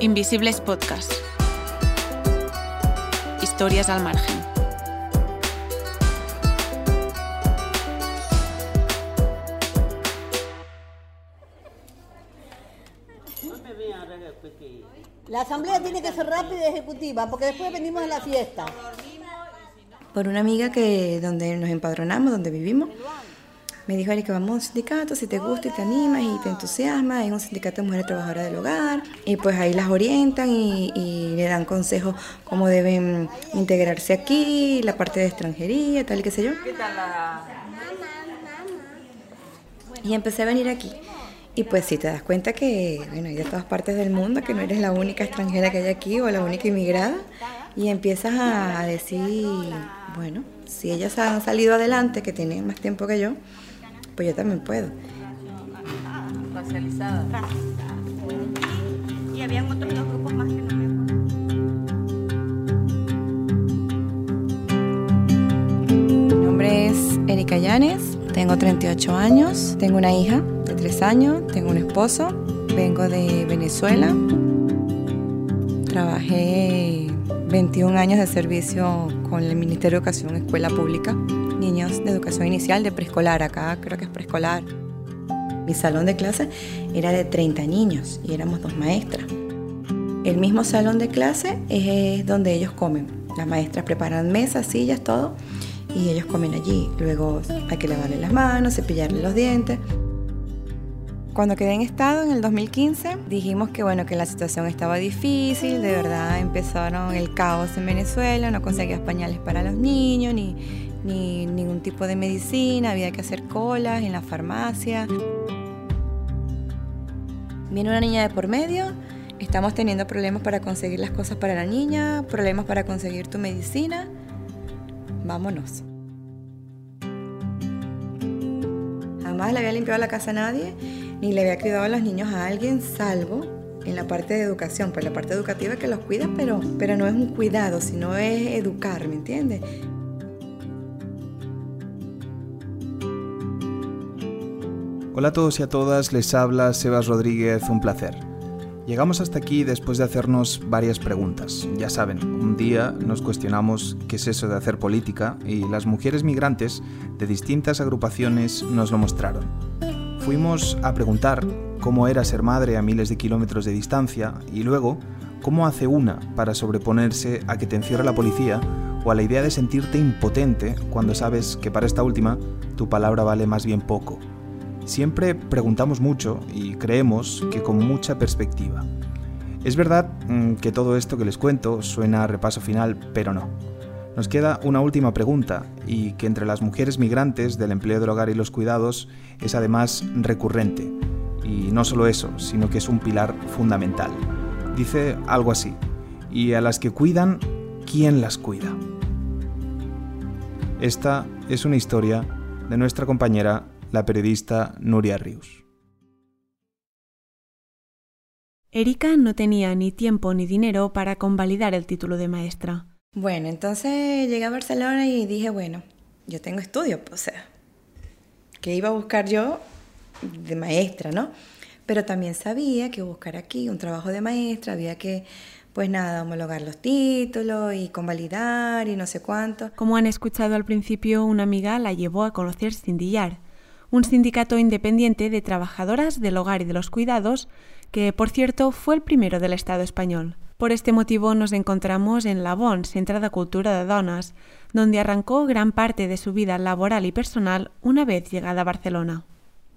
Invisibles Podcast. Historias al margen. La asamblea tiene que ser rápida y ejecutiva porque después venimos a la fiesta. Por una amiga que donde nos empadronamos, donde vivimos, me dijo que vamos a un sindicato, si te gusta y te animas y te entusiasma, es un sindicato de mujeres trabajadoras del hogar, y pues ahí las orientan y, y, le dan consejos cómo deben integrarse aquí, la parte de extranjería, tal y qué sé yo. ¿Qué tal la... Y empecé a venir aquí. Y pues si te das cuenta que, bueno, hay de todas partes del mundo, que no eres la única extranjera que hay aquí o la única inmigrada, y empiezas a decir, bueno, si ellas han salido adelante, que tienen más tiempo que yo, pues yo también puedo. Racializada. Y habían otros dos grupos más que no me Mi nombre es Erika Llanes, tengo 38 años, tengo una hija de 3 años, tengo un esposo, vengo de Venezuela, trabajé 21 años de servicio con el Ministerio de Educación Escuela Pública, de educación inicial de preescolar, acá creo que es preescolar. Mi salón de clase era de 30 niños y éramos dos maestras. El mismo salón de clase es donde ellos comen. Las maestras preparan mesas, sillas, todo, y ellos comen allí. Luego hay que lavarle las manos, cepillarle los dientes. Cuando quedé en estado en el 2015, dijimos que bueno, que la situación estaba difícil, de verdad empezaron el caos en Venezuela, no conseguía pañales para los niños, ni, ni ningún tipo de medicina, había que hacer colas en la farmacia. Viene una niña de por medio, estamos teniendo problemas para conseguir las cosas para la niña, problemas para conseguir tu medicina. Vámonos. Jamás le había limpiado la casa a nadie, ni le había cuidado a los niños a alguien, salvo en la parte de educación, pues la parte educativa que los cuida, pero, pero no es un cuidado, sino es educar, ¿me entiendes? Hola a todos y a todas, les habla Sebas Rodríguez, un placer. Llegamos hasta aquí después de hacernos varias preguntas. Ya saben, un día nos cuestionamos qué es eso de hacer política y las mujeres migrantes de distintas agrupaciones nos lo mostraron. Fuimos a preguntar cómo era ser madre a miles de kilómetros de distancia y luego cómo hace una para sobreponerse a que te encierre la policía o a la idea de sentirte impotente cuando sabes que para esta última tu palabra vale más bien poco. Siempre preguntamos mucho y creemos que con mucha perspectiva. Es verdad que todo esto que les cuento suena a repaso final, pero no. Nos queda una última pregunta y que entre las mujeres migrantes del empleo del hogar y los cuidados es además recurrente. Y no solo eso, sino que es un pilar fundamental. Dice algo así, y a las que cuidan, ¿quién las cuida? Esta es una historia de nuestra compañera la periodista Nuria Rius. Erika no tenía ni tiempo ni dinero para convalidar el título de maestra. Bueno, entonces llegué a Barcelona y dije, bueno, yo tengo estudio, o sea, ¿qué iba a buscar yo de maestra, no? Pero también sabía que buscar aquí un trabajo de maestra había que, pues nada, homologar los títulos y convalidar y no sé cuánto. Como han escuchado al principio, una amiga la llevó a conocer Sindillar, un sindicato independiente de trabajadoras del hogar y de los cuidados, que por cierto fue el primero del Estado español. Por este motivo nos encontramos en la BON, Centrada Cultura de Donas, donde arrancó gran parte de su vida laboral y personal una vez llegada a Barcelona.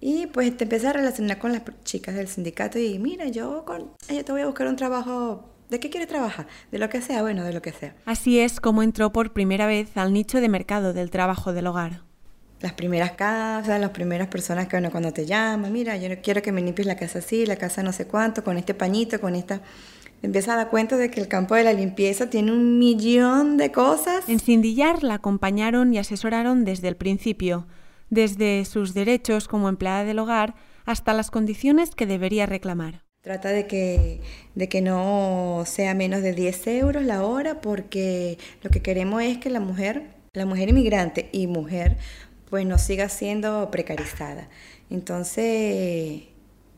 Y pues te empecé a relacionar con las chicas del sindicato y mira, yo, con, yo te voy a buscar un trabajo ¿De qué quieres trabajar? De lo que sea, bueno, de lo que sea. Así es como entró por primera vez al nicho de mercado del trabajo del hogar las primeras casas, las primeras personas que bueno, cuando te llaman, mira, yo no quiero que me limpies la casa así, la casa no sé cuánto, con este pañito, con esta... Empieza a dar cuenta de que el campo de la limpieza tiene un millón de cosas. En Cindillar la acompañaron y asesoraron desde el principio, desde sus derechos como empleada del hogar hasta las condiciones que debería reclamar. Trata de que, de que no sea menos de 10 euros la hora porque lo que queremos es que la mujer, la mujer inmigrante y mujer pues no siga siendo precarizada. Entonces,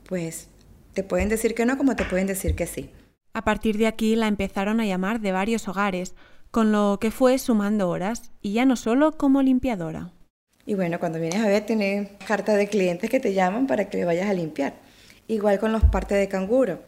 pues te pueden decir que no como te pueden decir que sí. A partir de aquí la empezaron a llamar de varios hogares, con lo que fue sumando horas, y ya no solo como limpiadora. Y bueno, cuando vienes a ver, tienes carta de clientes que te llaman para que le vayas a limpiar. Igual con los partes de canguro.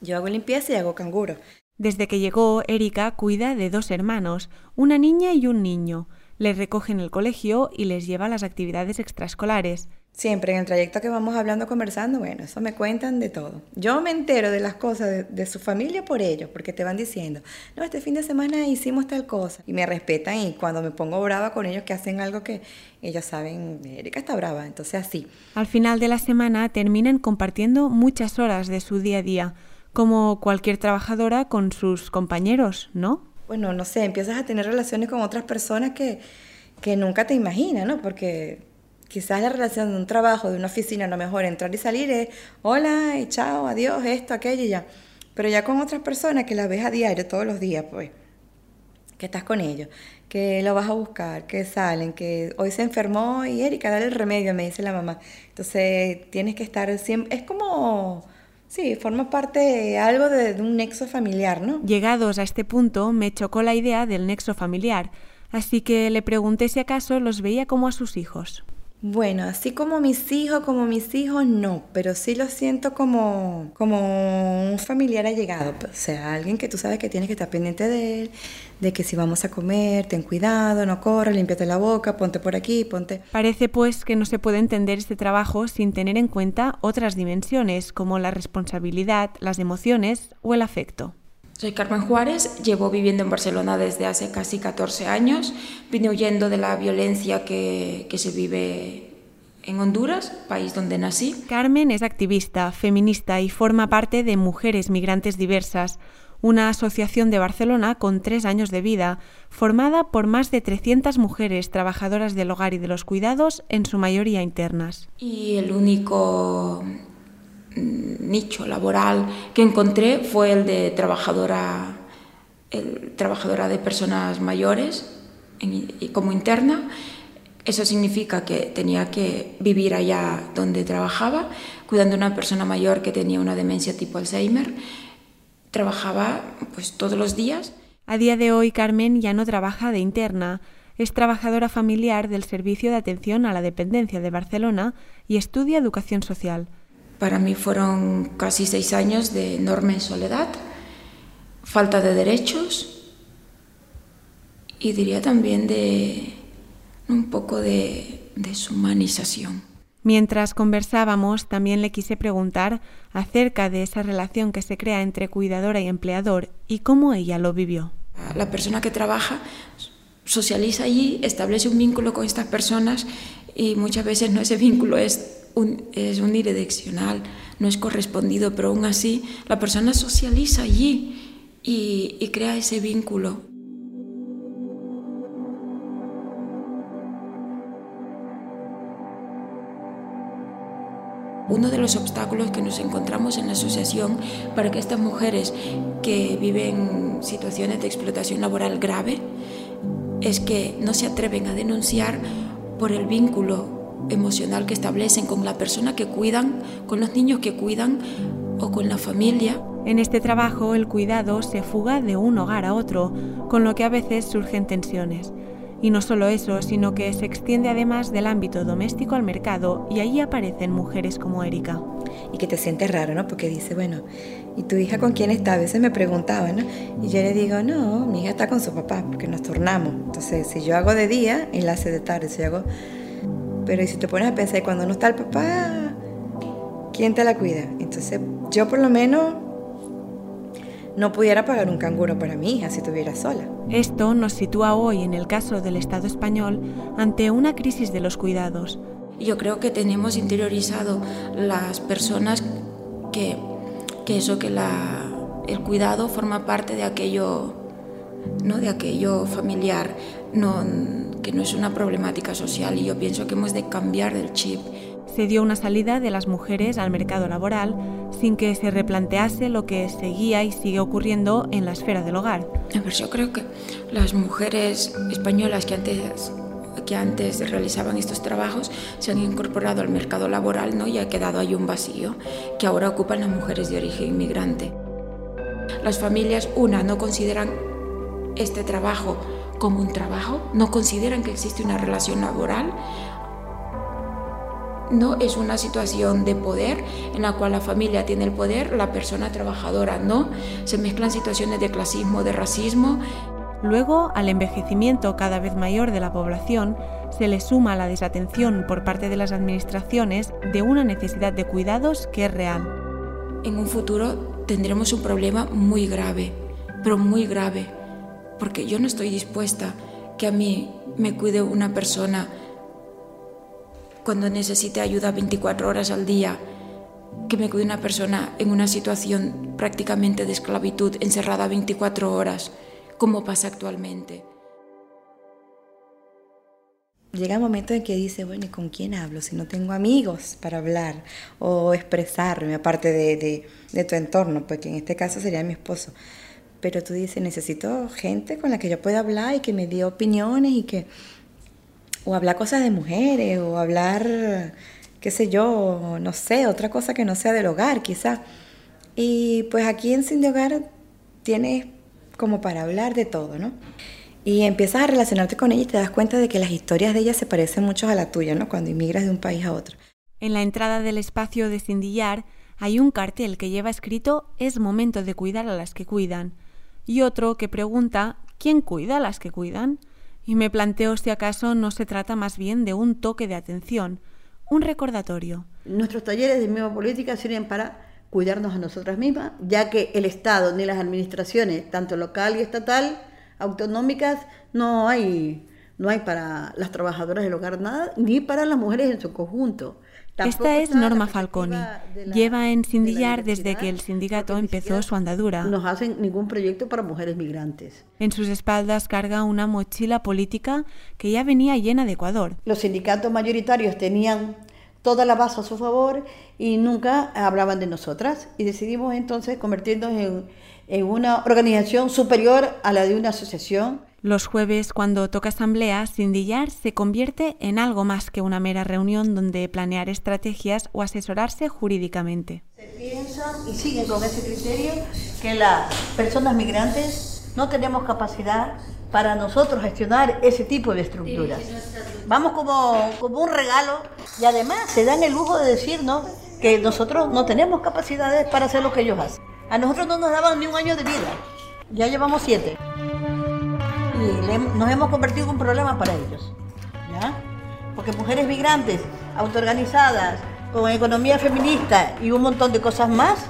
Yo hago limpieza y hago canguro. Desde que llegó, Erika cuida de dos hermanos, una niña y un niño. Les recoge en el colegio y les lleva a las actividades extraescolares. Siempre en el trayecto que vamos hablando, conversando, bueno, eso me cuentan de todo. Yo me entero de las cosas de, de, su familia por ellos, porque te van diciendo, no, este fin de semana hicimos tal cosa. Y me respetan y cuando me pongo brava con ellos que hacen algo que ellos saben, Erika está brava, entonces así. Al final de la semana terminan compartiendo muchas horas de su día a día, como cualquier trabajadora con sus compañeros, ¿no? Bueno, no sé, empiezas a tener relaciones con otras personas que, que nunca te imaginas, ¿no? Porque quizás la relación de un trabajo, de una oficina, a lo mejor entrar y salir es hola y chao, adiós, esto, aquello y ya. Pero ya con otras personas que las ves a diario, todos los días, pues, que estás con ellos, que lo vas a buscar, que salen, que hoy se enfermó y Erika, dale el remedio, me dice la mamá. Entonces tienes que estar siempre, es como... Sí, forma parte de algo de, de un nexo familiar, ¿no? Llegados a este punto, me chocó la idea del nexo familiar, así que le pregunté si acaso los veía como a sus hijos. Bueno, así como mis hijos, como mis hijos, no, pero sí lo siento como, como un familiar allegado, o sea, alguien que tú sabes que tienes que estar pendiente de él, de que si vamos a comer, ten cuidado, no corras, límpiate la boca, ponte por aquí, ponte... Parece pues que no se puede entender este trabajo sin tener en cuenta otras dimensiones como la responsabilidad, las emociones o el afecto. Soy Carmen Juárez, llevo viviendo en Barcelona desde hace casi 14 años. Vine huyendo de la violencia que, que, se vive en Honduras, país donde nací. Carmen es activista, feminista y forma parte de Mujeres Migrantes Diversas, una asociación de Barcelona con tres años de vida, formada por más de 300 mujeres trabajadoras del hogar y de los cuidados, en su mayoría internas. Y el único nicho laboral que encontré fue el de trabajadora, el, trabajadora de personas mayores como interna. Eso significa que tenía que vivir allá donde trabajaba, cuidando a una persona mayor que tenía una demencia tipo Alzheimer. Trabajaba pues todos los días. A día de hoy Carmen ya no trabaja de interna, es trabajadora familiar del Servicio de Atención a la Dependencia de Barcelona y estudia educación social. Para mí fueron casi seis años de enorme soledad, falta de derechos y diría también de un poco de deshumanización. Mientras conversábamos, también le quise preguntar acerca de esa relación que se crea entre cuidadora y empleador y cómo ella lo vivió. La persona que trabaja socializa allí, establece un vínculo con estas personas y muchas veces no ese vínculo es un, es unidireccional, no es correspondido, pero aún así la persona socializa allí y, y crea ese vínculo. Uno de los obstáculos que nos encontramos en la asociación para que estas mujeres que viven situaciones de explotación laboral grave es que no se atreven a denunciar por el vínculo emocional que establecen con la persona que cuidan, con los niños que cuidan o con la familia. En este trabajo el cuidado se fuga de un hogar a otro, con lo que a veces surgen tensiones. Y no solo eso, sino que se extiende además del ámbito doméstico al mercado y ahí aparecen mujeres como Erika. Y que te sientes raro, ¿no? Porque dice, bueno, ¿y tu hija con quién está? A veces me preguntaba, ¿no? Y yo le digo, no, mi hija está con su papá, porque nos tornamos. Entonces, si yo hago de día, él hace de tarde. Si yo hago pero si te pones a pensar, cuando no está el papá, ¿quién te la cuida? Entonces, yo por lo menos no pudiera pagar un canguro para mi hija si estuviera sola. Esto nos sitúa hoy, en el caso del Estado español, ante una crisis de los cuidados. Yo creo que tenemos interiorizado las personas que, que eso, que la, el cuidado forma parte de aquello, ¿no? de aquello familiar. No, que no es una problemática social y yo pienso que hemos de cambiar el chip. Se dio una salida de las mujeres al mercado laboral sin que se replantease lo que seguía y sigue ocurriendo en la esfera del hogar. Yo creo que las mujeres españolas que antes que antes realizaban estos trabajos se han incorporado al mercado laboral ¿no? y ha quedado ahí un vacío que ahora ocupan las mujeres de origen inmigrante. las familias, una, no consideran este trabajo como un trabajo, no consideran que existe una relación laboral, no es una situación de poder en la cual la familia tiene el poder, la persona trabajadora no, se mezclan situaciones de clasismo, de racismo. Luego, al envejecimiento cada vez mayor de la población, se le suma la desatención por parte de las administraciones de una necesidad de cuidados que es real. En un futuro tendremos un problema muy grave, pero muy grave, porque yo no estoy dispuesta que a mí me cuide una persona cuando necesite ayuda 24 horas al día, que me cuide una persona en una situación prácticamente de esclavitud, encerrada 24 horas, como pasa actualmente. Llega un momento en que dice, bueno, ¿y con quién hablo? Si no tengo amigos para hablar o expresarme, aparte de, de, tu entorno, pues en este caso sería mi esposo. Pero tú dices, necesito gente con la que yo pueda hablar y que me dé opiniones y que o hablar cosas de mujeres, o hablar, qué sé yo, no sé, otra cosa que no sea del hogar, quizás. Y pues aquí en Sin de Hogar tienes como para hablar de todo, ¿no? Y empiezas a relacionarte con ella y te das cuenta de que las historias de ella se parecen mucho a la tuya, ¿no? Cuando inmigras de un país a otro. En la entrada del espacio de Cindillar hay un cartel que lleva escrito Es momento de cuidar a las que cuidan y otro que pregunta ¿Quién cuida a las que cuidan? y me planteo si acaso no se trata más bien de un toque de atención, un recordatorio. Nuestros talleres de misma política sirven para cuidarnos a nosotras mismas, ya que el Estado ni las administraciones, tanto local y estatal, autonómicas, no hay, no hay para las trabajadoras del hogar nada, ni para las mujeres en su conjunto. Esta es Norma Falconi. Lleva en Sindillar desde que el sindicato empezó su andadura. No hacen ningún proyecto para mujeres migrantes. En sus espaldas carga una mochila política que ya venía llena de Ecuador. Los sindicatos mayoritarios tenían toda la base a su favor y nunca hablaban de nosotras y decidimos entonces convertirnos en, en una organización superior a la de una asociación los jueves, cuando toca asamblea, Sindillar se convierte en algo más que una mera reunión donde planear estrategias o asesorarse jurídicamente. Se piensa y sigue con ese criterio que las personas migrantes no tenemos capacidad para nosotros gestionar ese tipo de estructuras. Vamos como, como un regalo y además se dan el lujo de decirnos que nosotros no tenemos capacidades para hacer lo que ellos hacen. A nosotros no nos daban ni un año de vida, ya llevamos siete y nos hemos convertido en un problema para ellos. ¿ya? Porque mujeres migrantes, autoorganizadas, con economía feminista y un montón de cosas más,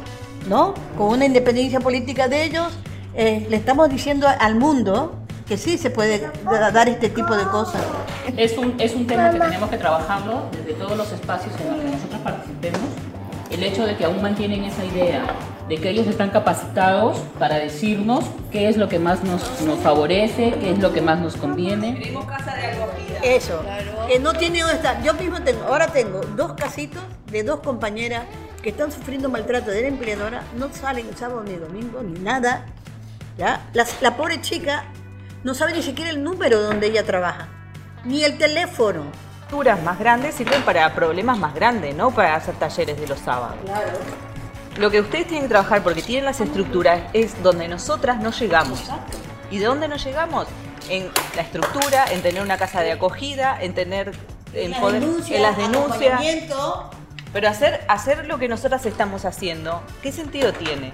¿no? Con una independencia política de ellos, eh, le estamos diciendo al mundo que sí se puede dar este tipo de cosas. Es un, es un tema que tenemos que trabajarlo desde todos los espacios en los que nosotros participemos. El hecho de que aún mantienen esa idea de que ellos están capacitados para decirnos qué es lo que más nos, nos favorece, qué es lo que más nos conviene. Tenemos casa de acogida. Eso, que no tiene dónde estar. Yo mismo tengo, ahora tengo dos casitos de dos compañeras que están sufriendo maltrato de la empleadora, no salen sábado ni domingo ni nada. ¿ya? La, la pobre chica no sabe ni siquiera el número donde ella trabaja, ni el teléfono estructuras más grandes sirven para problemas más grandes, ¿no? Para hacer talleres de los sábados. Claro. Lo que ustedes tienen que trabajar porque tienen las estructuras es donde nosotras no llegamos. ¿Y de dónde no llegamos? En la estructura, en tener una casa de acogida, en tener en, poder, en las denuncias. Pero hacer, hacer lo que nosotras estamos haciendo, ¿qué sentido tiene?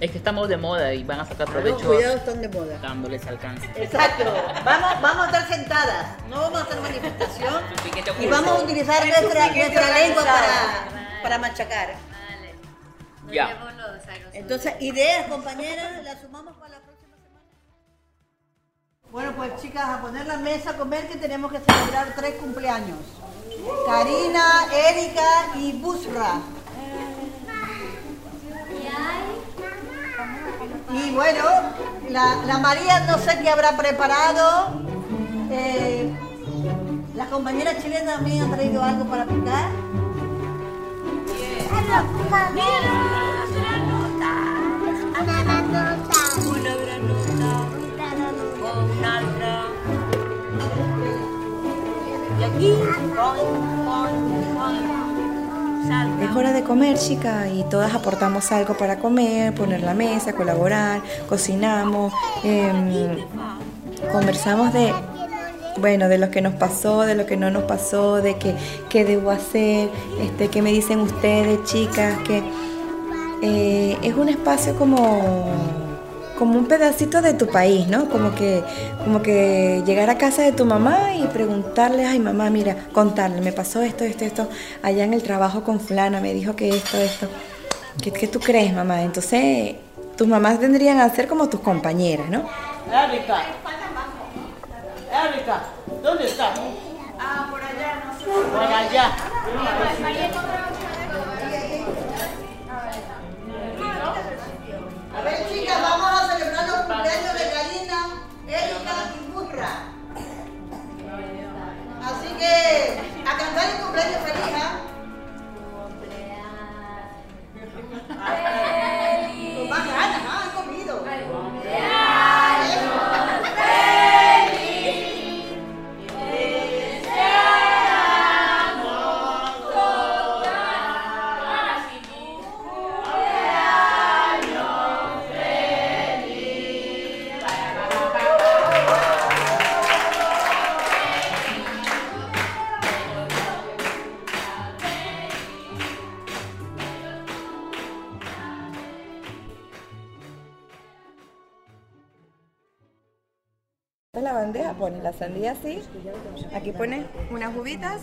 Es que estamos de moda y van a sacar provecho. cuidado, están de moda. Dándoles alcance. Exacto. Vamos, vamos a estar sentadas, no vamos a hacer manifestación. y vamos a utilizar nuestra, nuestra lengua para para machacar. Vale. Ya. Entonces, ideas, compañeras, las sumamos para la próxima semana. Bueno, pues chicas, a poner la mesa a comer que tenemos que celebrar tres cumpleaños. Karina, Erika y Busra. Y bueno, la, la, María no sé qué habrá preparado. Eh, las compañeras chilenas también han traído algo para picar. Es hora de comer, chica, y todas aportamos algo para comer, poner la mesa, colaborar, cocinamos, em, conversamos de, bueno, de lo que nos pasó, de lo que no nos pasó, de qué, qué debo hacer, este, qué me dicen ustedes, chicas, que eh, es un espacio como como un pedacito de tu país, ¿no? Como que, como que llegar a casa de tu mamá y preguntarle, ay mamá, mira, contarle, me pasó esto, esto, esto, allá en el trabajo con fulana, me dijo que esto, esto. ¿Qué, qué tú crees, mamá? Entonces, tus mamás tendrían a ser como tus compañeras, ¿no? Erika. Erika, ¿dónde está? Ah, por allá, no sé. Por allá. A ver, chicas, vamos a celebrar los cumpleaños de Karina, Erika y Burra. Así que, a cantar el cumpleaños feliz, ¿ah? Con más ganas, ¿ah? Pones la sandía así, aquí pones unas uvitas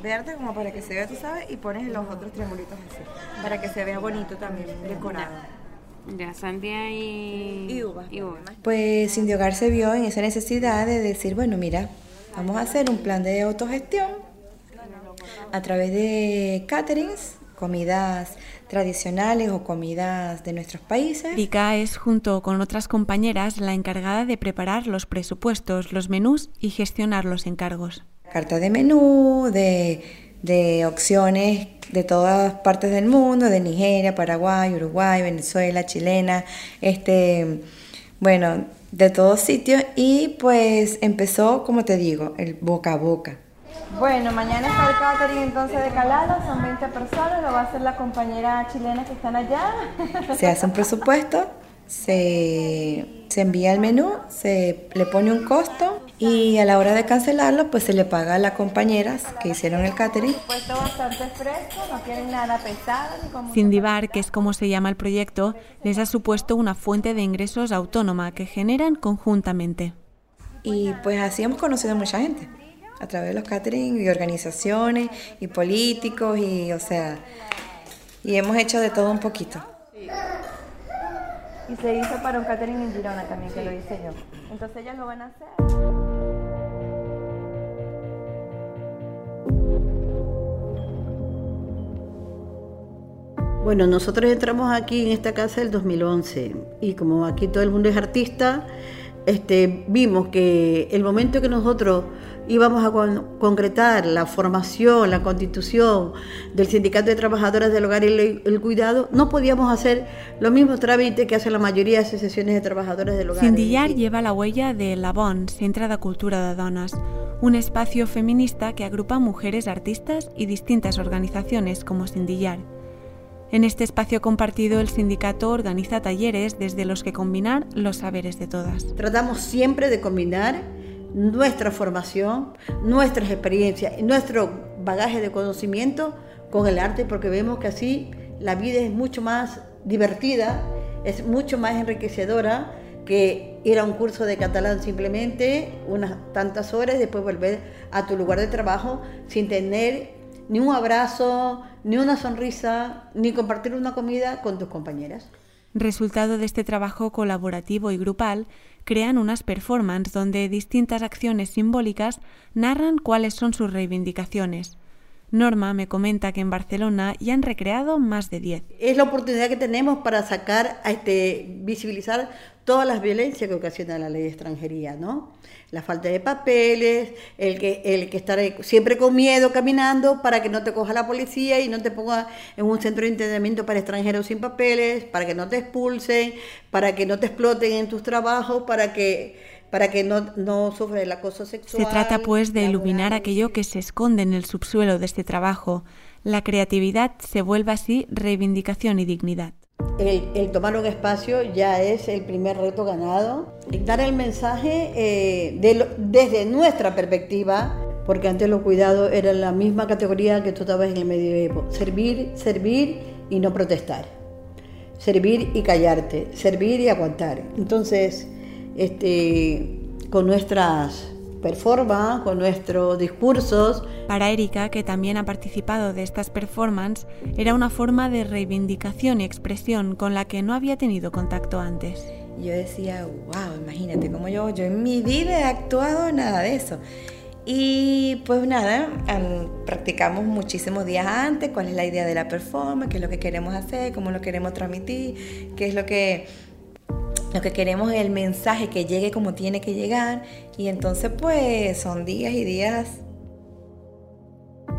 verdes como para que se vea, tú sabes, y pones los otros triangulitos así, para que se vea bonito también, decorado. Ya, sandía y, Y uva. y uva. Pues Cindy Hogar se vio en esa necesidad de decir, bueno, mira, vamos a hacer un plan de autogestión a través de caterings, comidas tradicionales o comidas de nuestros países. Erika es, junto con otras compañeras, la encargada de preparar los presupuestos, los menús y gestionar los encargos. Carta de menú, de, de opciones de todas partes del mundo, de Nigeria, Paraguay, Uruguay, Venezuela, chilena, este, bueno, de todos sitios y pues empezó, como te digo, el boca a boca. Bueno, mañana está el catering entonces de Calala, son 20 personas, lo va a hacer la compañera chilena que están allá. Se hace un presupuesto, se, se envía el menú, se le pone un costo y a la hora de cancelarlo pues se le paga a las compañeras que hicieron el catering. Puesto bastante fresco, no quieren nada pesado ni como... Cindibar, que es como se llama el proyecto, les ha supuesto una fuente de ingresos autónoma que generan conjuntamente. Y pues así hemos conocido a mucha gente, a través de los catering y organizaciones y políticos y o sea, y hemos hecho de todo un poquito. Y se hizo para un catering en Girona también, que lo hice yo. Entonces ellas lo van a hacer. Bueno, nosotros entramos aquí en esta casa el 2011 y como aquí todo el mundo es artista, este, vimos que el momento que nosotros íbamos a con- concretar la formación, la constitución del Sindicato de Trabajadoras del Hogar y el, Cuidado, no podíamos hacer los mismos trámites que hacen la mayoría de asociaciones de trabajadoras del hogar. Cindillar lleva la huella de La Bon, de Cultura de Dones, un espacio feminista que agrupa mujeres artistas y distintas organizaciones como Cindillar. En este espacio compartido, el sindicato organiza talleres desde los que combinar los saberes de todas. Tratamos siempre de combinar nuestra formación, nuestras experiencias nuestro bagaje de conocimiento con el arte porque vemos que así la vida es mucho más divertida, es mucho más enriquecedora que ir a un curso de catalán simplemente unas tantas horas después volver a tu lugar de trabajo sin tener ni un abrazo, ni una sonrisa, ni compartir una comida con tus compañeras. Resultado de este trabajo colaborativo y grupal, crean unas performances donde distintas acciones simbólicas narran cuáles son sus reivindicaciones. Norma me comenta que en Barcelona ya han recreado más de 10. Es la oportunidad que tenemos para sacar, a este, visibilizar todas las violencias que ocasiona la ley de extranjería, ¿no? La falta de papeles, el que, el que estar siempre con miedo caminando para que no te coja la policía y no te ponga en un centro de internamiento para extranjeros sin papeles, para que no te expulsen, para que no te exploten en tus trabajos, para que para que no, no sufra el acoso sexual. Se trata pues de iluminar aquello que se esconde en el subsuelo de este trabajo. La creatividad se vuelve así reivindicación y dignidad. El, tomar un espacio ya es el primer reto ganado. Dar el mensaje eh, desde nuestra perspectiva, porque antes los cuidados eran la misma categoría que tú estabas en el medioevo. Servir, servir y no protestar. Servir y callarte. Servir y aguantar. Entonces, este, con nuestras performance, con nuestros discursos. Para Erika, que también ha participado de estas performances, era una forma de reivindicación y expresión con la que no había tenido contacto antes. Yo decía, wow, imagínate como yo, yo en mi vida he actuado nada de eso. Y pues nada, practicamos muchísimos días antes cuál es la idea de la performance, qué es lo que queremos hacer, cómo lo queremos transmitir, qué es lo que lo que queremos es el mensaje que llegue como tiene que llegar y entonces pues son días y días.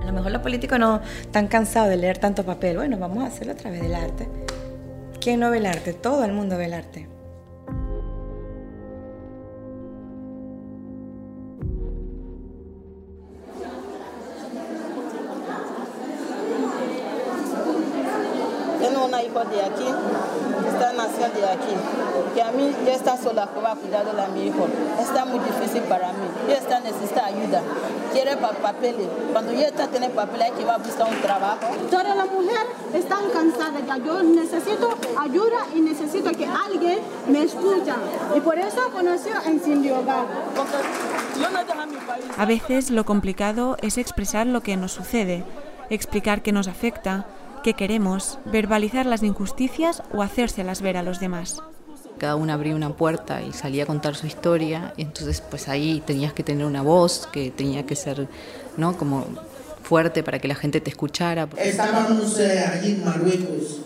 A lo mejor los políticos no están cansados de leer tanto papel. Bueno, vamos a hacerlo a través del arte. ¿Quién no ve el arte? Todo el mundo ve el arte. Va a mi hijo. Está muy difícil para mí. Yo está necesita ayuda. Quiere papeles. Cuando yo está tener papeles hay que va a buscar un trabajo. Todas las mujeres están cansadas ya. Yo necesito ayuda y necesito que alguien me escuche. Y por eso conoció en Sin Hogar. A veces lo complicado es expresar lo que nos sucede, explicar qué nos afecta, qué queremos, verbalizar las injusticias o hacérselas ver a los demás cada una abría una puerta y salía a contar su historia, y entonces pues ahí tenías que tener una voz que tenía que ser, ¿no? Como fuerte para que la gente te escuchara. Estábamos eh, allí en Marruecos.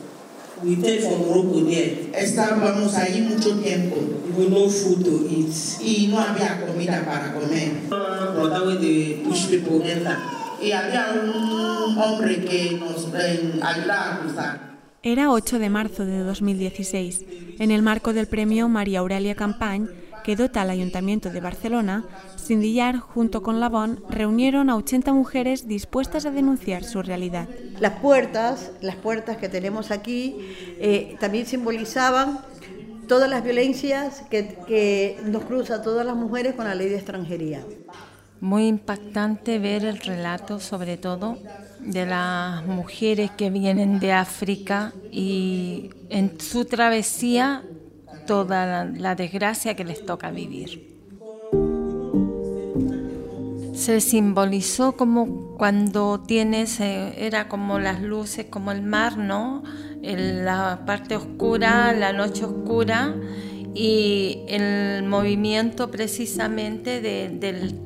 We Estábamos allí mucho tiempo. We no food to eat. Y no había comida para comer. Y había un hombre que nos eh, ayudaba a cruzar. Era 8 de marzo de 2016. En el marco del premio María Aurelia Campañ, que dota al Ayuntamiento de Barcelona, Sindillar, junto con Labón, reunieron a 80 mujeres dispuestas a denunciar su realidad. Las puertas, las puertas que tenemos aquí, eh, también simbolizaban todas las violencias que, que nos cruza a todas las mujeres con la ley de extranjería. Muy impactante ver el relato, sobre todo de las mujeres que vienen de África y en su travesía toda la, desgracia que les toca vivir. Se simbolizó como cuando tienes, eh, era como las luces, como el mar, ¿no? la parte oscura, la noche oscura y el movimiento precisamente del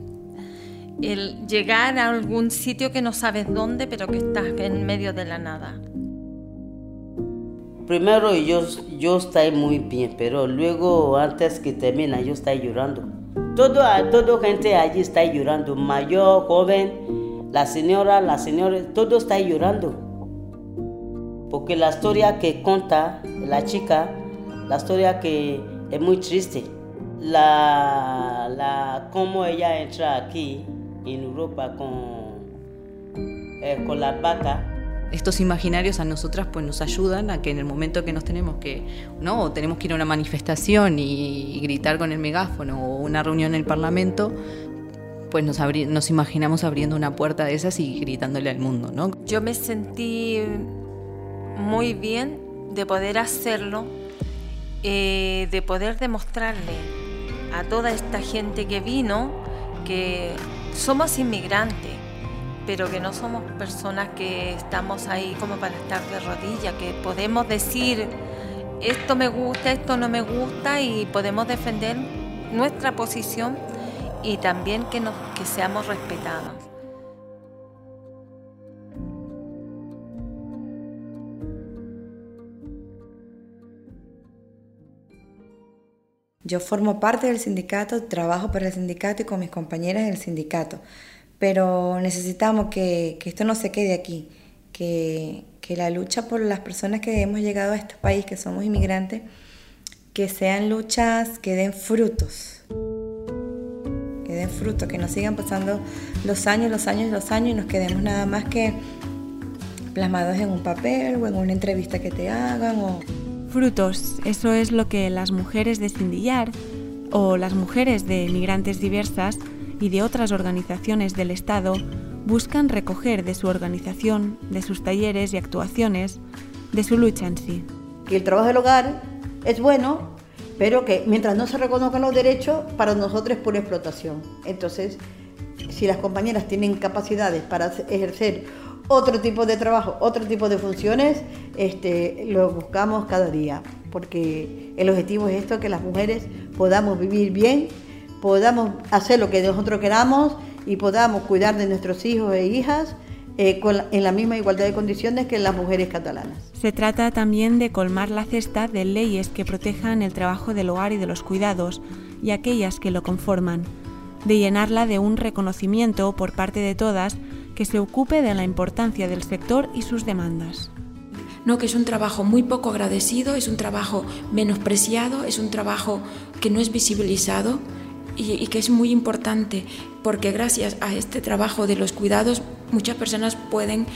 el llegar a algún sitio que no sabes dónde, pero que estás en medio de la nada. Primero yo, yo estoy muy bien, pero luego antes que termina yo estoy llorando. Todo, todo gente allí está llorando, mayor, joven, la señora, la señora, todo está llorando. Porque la historia que cuenta la chica, la historia que es muy triste, la, la cómo ella entra aquí, en Europa con, eh, con la vaca. Estos imaginarios a nosotras pues nos ayudan a que en el momento que nos tenemos que, ¿no? tenemos que ir a una manifestación y, gritar con el megáfono o una reunión en el Parlamento, pues nos, nos imaginamos abriendo una puerta de esas y gritándole al mundo, ¿no? Yo me sentí muy bien de poder hacerlo, eh, de poder demostrarle a toda esta gente que vino que somos inmigrantes, pero que no somos personas que estamos ahí como para estar de rodillas, que podemos decir esto me gusta, esto no me gusta y podemos defender nuestra posición y también que, nos, que seamos respetados. Yo formo parte del sindicato, trabajo para el sindicato y con mis compañeras del sindicato, pero necesitamos que, esto no se quede aquí, que, que la lucha por las personas que hemos llegado a este país, que somos inmigrantes, que sean luchas que den frutos. que den fruto, que no sigan pasando los años, los años, los años y nos quedemos nada más que plasmados en un papel o en una entrevista que te hagan o... Frutos, eso es lo que las mujeres de Sindillar o las mujeres de migrantes diversas y de otras organizaciones del Estado buscan recoger de su organización, de sus talleres y actuaciones, de su lucha en sí. Que el trabajo del hogar es bueno, pero que mientras no se reconozcan los derechos, para nosotros es pura explotación. Entonces, si las compañeras tienen capacidades para ejercer otro tipo de trabajo, otro tipo de funciones, este, lo buscamos cada día, porque el objetivo es esto, que las mujeres podamos vivir bien, podamos hacer lo que nosotros queramos y podamos cuidar de nuestros hijos e hijas eh, en la misma igualdad de condiciones que las mujeres catalanas. Se trata también de colmar la cesta de leyes que protejan el trabajo del hogar y de los cuidados y aquellas que lo conforman, de llenarla de un reconocimiento por parte de todas que se ocupe de la importancia del sector y sus demandas. No, que es un trabajo muy poco agradecido, es un trabajo menospreciado, es un trabajo que no es visibilizado y, que es muy importante porque gracias a este trabajo de los cuidados muchas personas pueden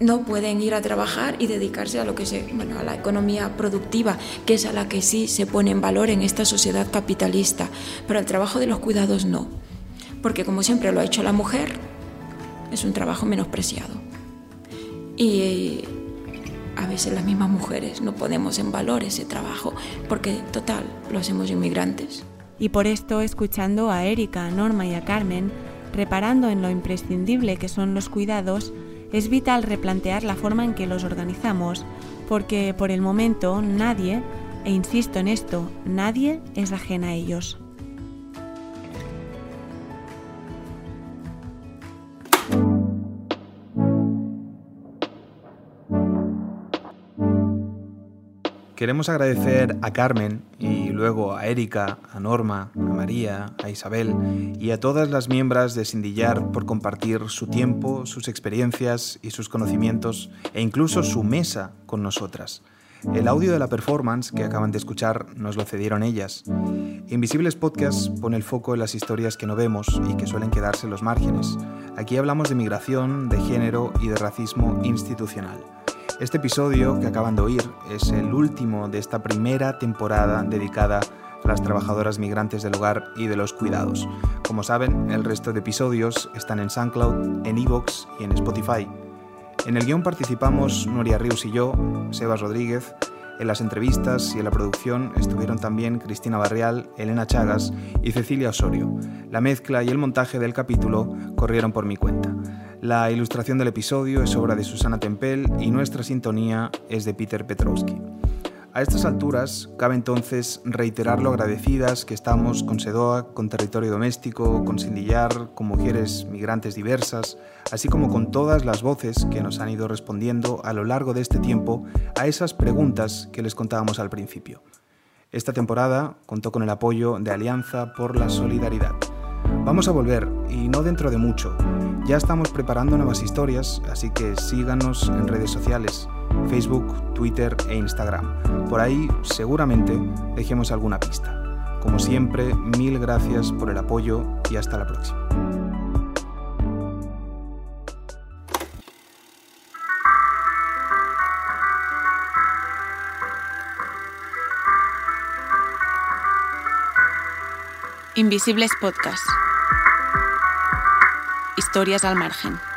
no pueden ir a trabajar y dedicarse a lo que se, bueno, a la economía productiva, que es a la que sí se pone en valor en esta sociedad capitalista, pero el trabajo de los cuidados no, porque como siempre lo ha hecho la mujer, es un trabajo menospreciado. Y a veces las mismas mujeres no podemos en valor ese trabajo, porque total, lo hacemos inmigrantes. Y por esto, escuchando a Erika, a Norma y a Carmen, reparando en lo imprescindible que son los cuidados, es vital replantear la forma en que los organizamos, porque por el momento nadie, e insisto en esto, nadie es ajena a ellos. Queremos agradecer a Carmen y luego a Erika, a Norma, a María, a Isabel y a todas las miembros de Sindillar por compartir su tiempo, sus experiencias y sus conocimientos e incluso su mesa con nosotras. El audio de la performance que acaban de escuchar nos lo cedieron ellas. Invisibles Podcast pone el foco en las historias que no vemos y que suelen quedarse en los márgenes. Aquí hablamos de migración, de género y de racismo institucional. Este episodio que acaban de oír es el último de esta primera temporada dedicada a las trabajadoras migrantes del hogar y de los cuidados. Como saben, el resto de episodios están en SoundCloud, en Evox y en Spotify. En el guion participamos Nuria Ríos y yo, Sebas Rodríguez. En las entrevistas y en la producción estuvieron también Cristina Barrial, Elena Chagas y Cecilia Osorio. La mezcla y el montaje del capítulo corrieron por mi cuenta. La ilustración del episodio es obra de Susana Tempel y nuestra sintonía es de Peter Petrowski. A estas alturas, cabe entonces reiterar lo agradecidas que estamos con SEDOA, con Territorio Doméstico, con Sindillar, con mujeres migrantes diversas, así como con todas las voces que nos han ido respondiendo a lo largo de este tiempo a esas preguntas que les contábamos al principio. Esta temporada contó con el apoyo de Alianza por la Solidaridad. Vamos a volver, y no dentro de mucho. Ya estamos preparando nuevas historias, así que síganos en redes sociales, Facebook, Twitter e Instagram. Por ahí seguramente dejemos alguna pista. Como siempre, mil gracias por el apoyo y hasta la próxima. Invisibles Podcast. Historias al margen.